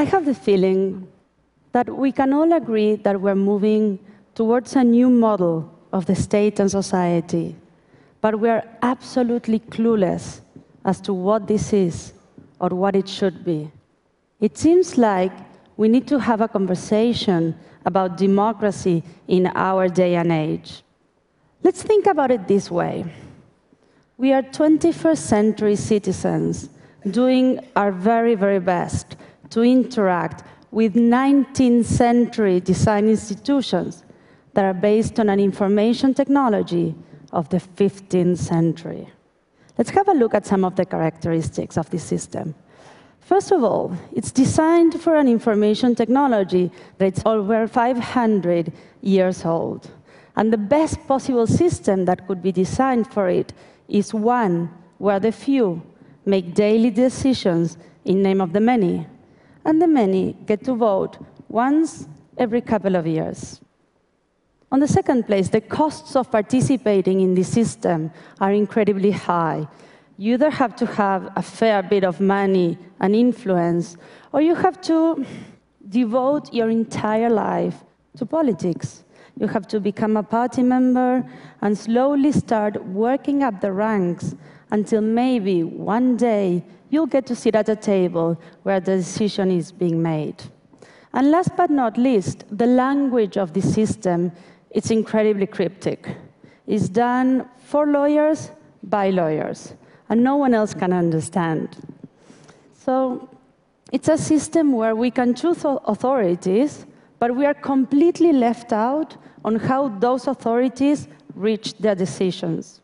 I have the feeling that we can all agree that we're moving towards a new model of the state and society, but we are absolutely clueless as to what this is or what it should be. It seems like we need to have a conversation about democracy in our day and age. Let's think about it this way. We are 21st century citizens doing our very, very best to interact with 19th century design institutions that are based on an information technology of the 15th century. Let's have a look at some of the characteristics of this system. First of all, it's designed for an information technology that's over 500 years old. And the best possible system that could be designed for it is one where the few make daily decisions in name of the many, and the many get to vote once every couple of years. On the second place, the costs of participating in the system are incredibly high. You either have to have a fair bit of money and influence, or you have to devote your entire life to politics. You have to become a party member and slowly start working up the ranks until maybe one day you'll get to sit at a table where the decision is being made. And last but not least, the language of the system it's incredibly cryptic. It's done for lawyers by lawyers, and no one else can understand. So it's a system where we can choose authorities, but we are completely left out on how those authorities reach their decisions.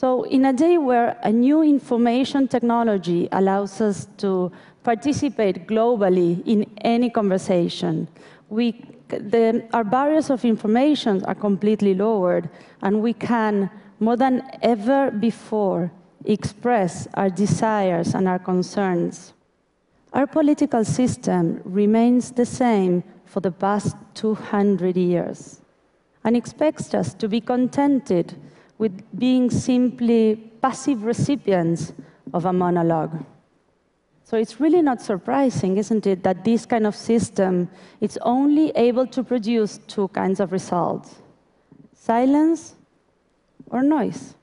So in a day where a new information technology allows us to participate globally in any conversation, we the, our barriers of information are completely lowered, and we can, more than ever before, express our desires and our concerns. Our political system remains the same for the past 200 years and expects us to be contented with being simply passive recipients of a monologue. So it's really not surprising, isn't it, that this kind of system is only able to produce two kinds of results, silence or noise.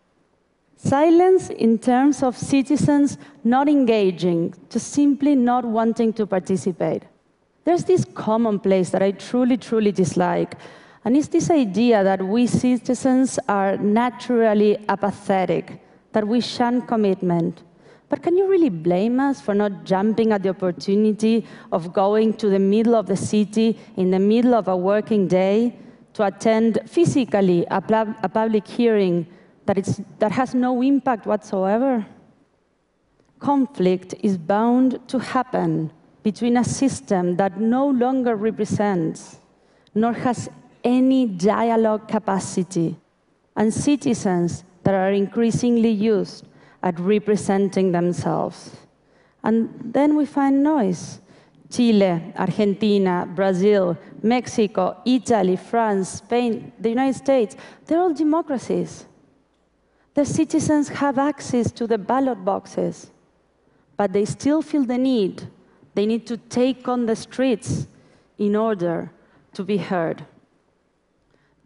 Silence in terms of citizens not engaging, just simply not wanting to participate. There's this commonplace that I truly, truly dislike, and it's this idea that we citizens are naturally apathetic, that we shun commitment, but can you really blame us for not jumping at the opportunity of going to the middle of the city in the middle of a working day to attend physically a, a public hearing that, that has no impact whatsoever? Conflict is bound to happen between a system that no longer represents nor has any dialogue capacity and citizens that are increasingly used at representing themselves. And then we find noise. Chile, Argentina, Brazil, Mexico, Italy, France, Spain, the United States, they're all democracies. The citizens have access to the ballot boxes, but they still feel the need. They need to take on the streets in order to be heard.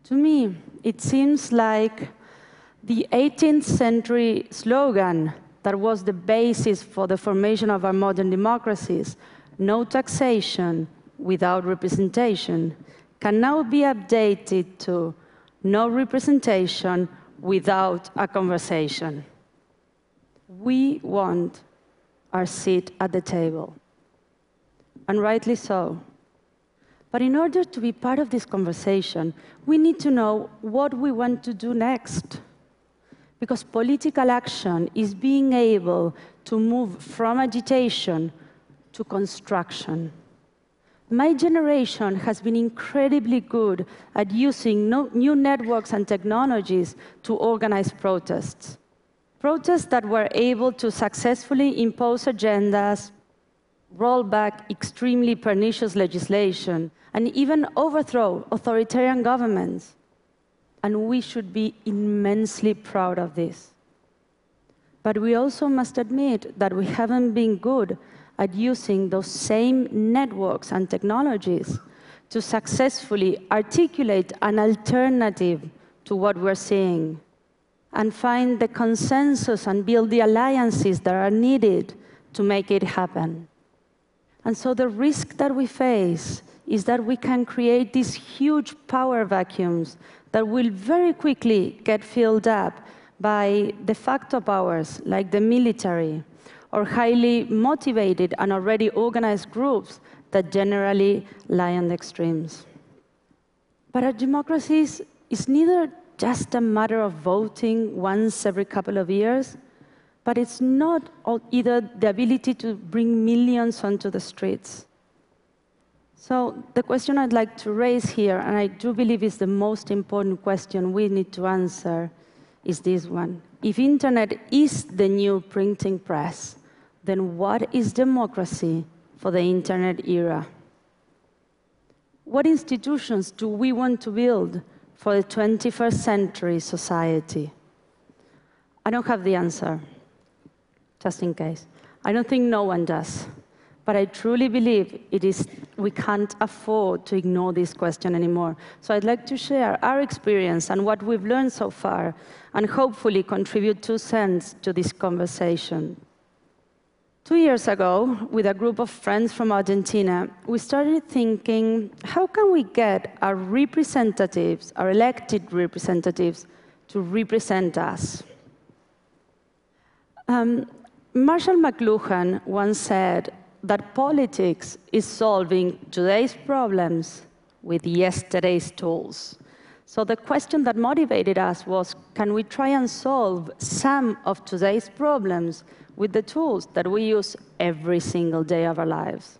To me, it seems like the 18th century slogan that was the basis for the formation of our modern democracies, no taxation without representation, can now be updated to no representation without a conversation. We want our seat at the table, and rightly so. But in order to be part of this conversation, we need to know what we want to do next because political action is being able to move from agitation to construction. My generation has been incredibly good at using no, new networks and technologies to organize protests. Protests that were able to successfully impose agendas, roll back extremely pernicious legislation, and even overthrow authoritarian governments and we should be immensely proud of this. But we also must admit that we haven't been good at using those same networks and technologies to successfully articulate an alternative to what we're seeing and find the consensus and build the alliances that are needed to make it happen. And so the risk that we face is that we can create these huge power vacuums that will very quickly get filled up by de facto powers like the military or highly motivated and already organized groups that generally lie on the extremes. But our democracies is neither just a matter of voting once every couple of years, but it's not either the ability to bring millions onto the streets. So the question I'd like to raise here, and I do believe is the most important question we need to answer, is this one. If internet is the new printing press, then what is democracy for the internet era? What institutions do we want to build for the 21st century society? I don't have the answer, just in case. I don't think no one does. But I truly believe it is, we can't afford to ignore this question anymore. So I'd like to share our experience and what we've learned so far, and hopefully contribute two cents to this conversation. Two years ago, with a group of friends from Argentina, we started thinking, how can we get our representatives, our elected representatives, to represent us? Um, Marshall McLuhan once said that politics is solving today's problems with yesterday's tools. So the question that motivated us was, can we try and solve some of today's problems with the tools that we use every single day of our lives.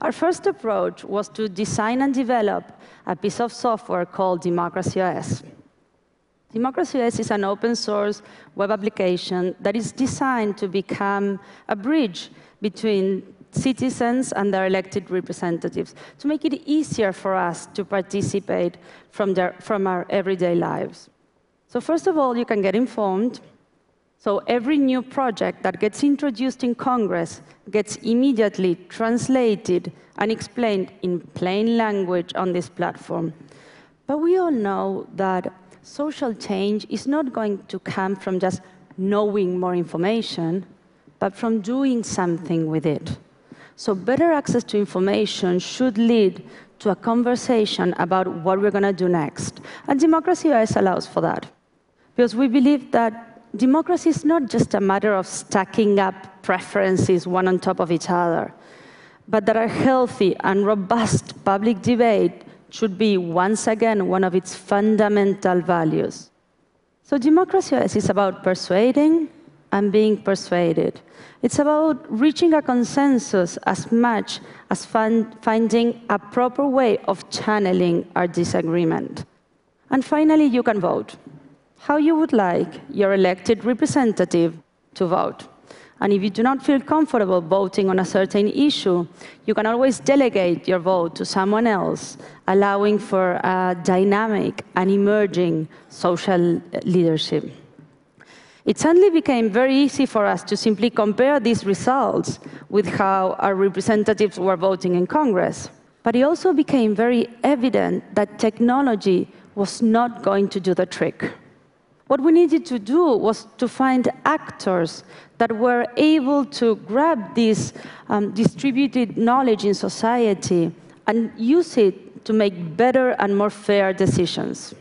Our first approach was to design and develop a piece of software called Democracy OS. Democracy is an open source web application that is designed to become a bridge between citizens and their elected representatives to make it easier for us to participate from, their, from our everyday lives. So first of all, you can get informed so every new project that gets introduced in Congress gets immediately translated and explained in plain language on this platform. But we all know that social change is not going to come from just knowing more information, but from doing something with it. So better access to information should lead to a conversation about what we're going to do next. And Democracy OS allows for that. Because we believe that democracy is not just a matter of stacking up preferences one on top of each other, but that a healthy and robust public debate should be, once again, one of its fundamental values. So democracy is about persuading and being persuaded. It's about reaching a consensus as much as finding a proper way of channeling our disagreement. And finally, you can vote how you would like your elected representative to vote. And if you do not feel comfortable voting on a certain issue, you can always delegate your vote to someone else, allowing for a dynamic and emerging social leadership. It suddenly became very easy for us to simply compare these results with how our representatives were voting in Congress. But it also became very evident that technology was not going to do the trick. What we needed to do was to find actors that were able to grab this um, distributed knowledge in society and use it to make better and more fair decisions.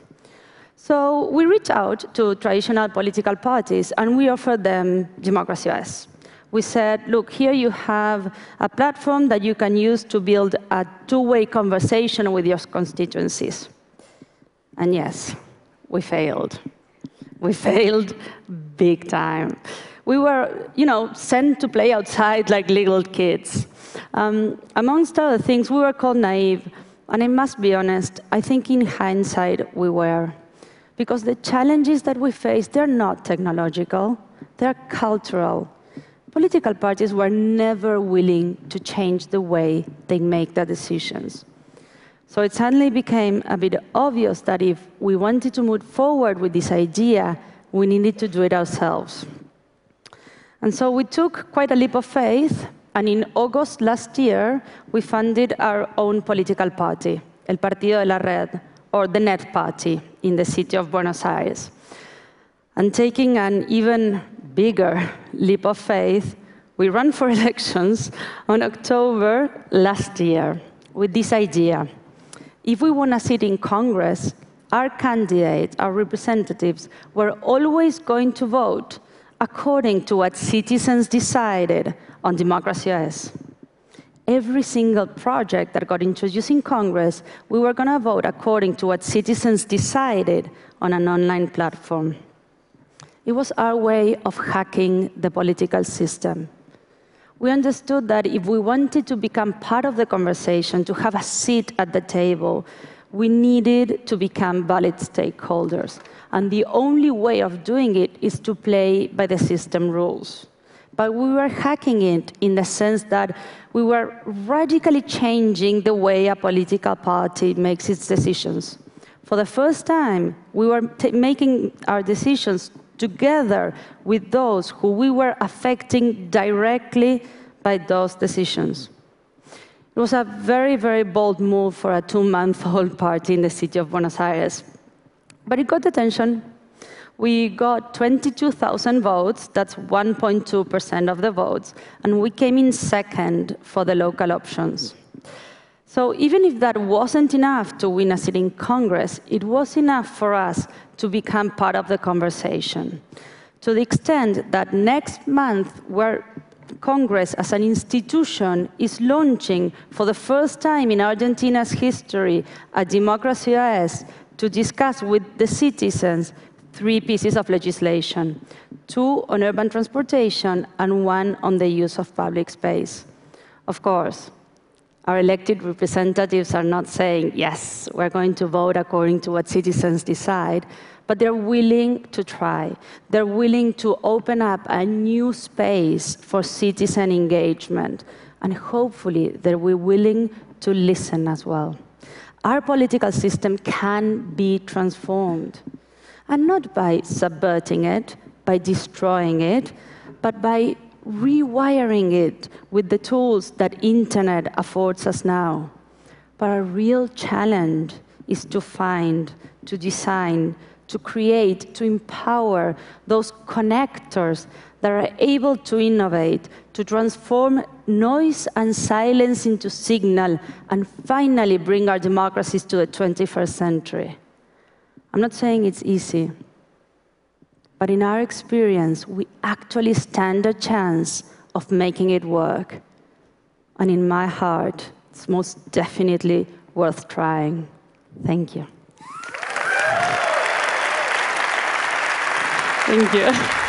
So we reached out to traditional political parties and we offered them Democracy OS. We said, look, here you have a platform that you can use to build a two-way conversation with your constituencies. And yes, we failed we failed big time. We were, you know, sent to play outside like little kids. Um, amongst other things, we were called naive. And I must be honest, I think in hindsight we were. Because the challenges that we face, they're not technological, they're cultural. Political parties were never willing to change the way they make their decisions. So it suddenly became a bit obvious that if we wanted to move forward with this idea, we needed to do it ourselves. And so we took quite a leap of faith And in August last year, we funded our own political party, El Partido de la Red, or the Net Party, in the city of Buenos Aires. And taking an even bigger leap of faith, we ran for elections on October last year with this idea. If we want to sit in Congress, our candidates, our representatives, were always going to vote according to what citizens decided on Democracy OS. Every single project that got introduced in Congress, we were going to vote according to what citizens decided on an online platform. It was our way of hacking the political system. We understood that if we wanted to become part of the conversation, to have a seat at the table, we needed to become valid stakeholders. And the only way of doing it is to play by the system rules. But we were hacking it in the sense that we were radically changing the way a political party makes its decisions. For the first time, we were making our decisions together with those who we were affecting directly by those decisions. It was a very, very bold move for a two-month-old party in the city of Buenos Aires. But it got attention. We got 22,000 votes, that's 1.2% of the votes, and we came in second for the local options. So even if that wasn't enough to win a seat in Congress, it was enough for us to become part of the conversation. To the extent that next month we're Congress as an institution is launching for the first time in Argentina's history a democracy OS to discuss with the citizens three pieces of legislation, two on urban transportation and one on the use of public space. Of course, our elected representatives are not saying, yes, we're going to vote according to what citizens decide, but they're willing to try. They're willing to open up a new space for citizen engagement. And hopefully, they're willing to listen as well. Our political system can be transformed. And not by subverting it, by destroying it, but by rewiring it with the tools that internet affords us now. But our real challenge is to find, to design, to create, to empower those connectors that are able to innovate, to transform noise and silence into signal, and finally bring our democracies to the 21st century. I'm not saying it's easy, but in our experience, we actually stand a chance of making it work. And in my heart, it's most definitely worth trying. Thank you. Thank you.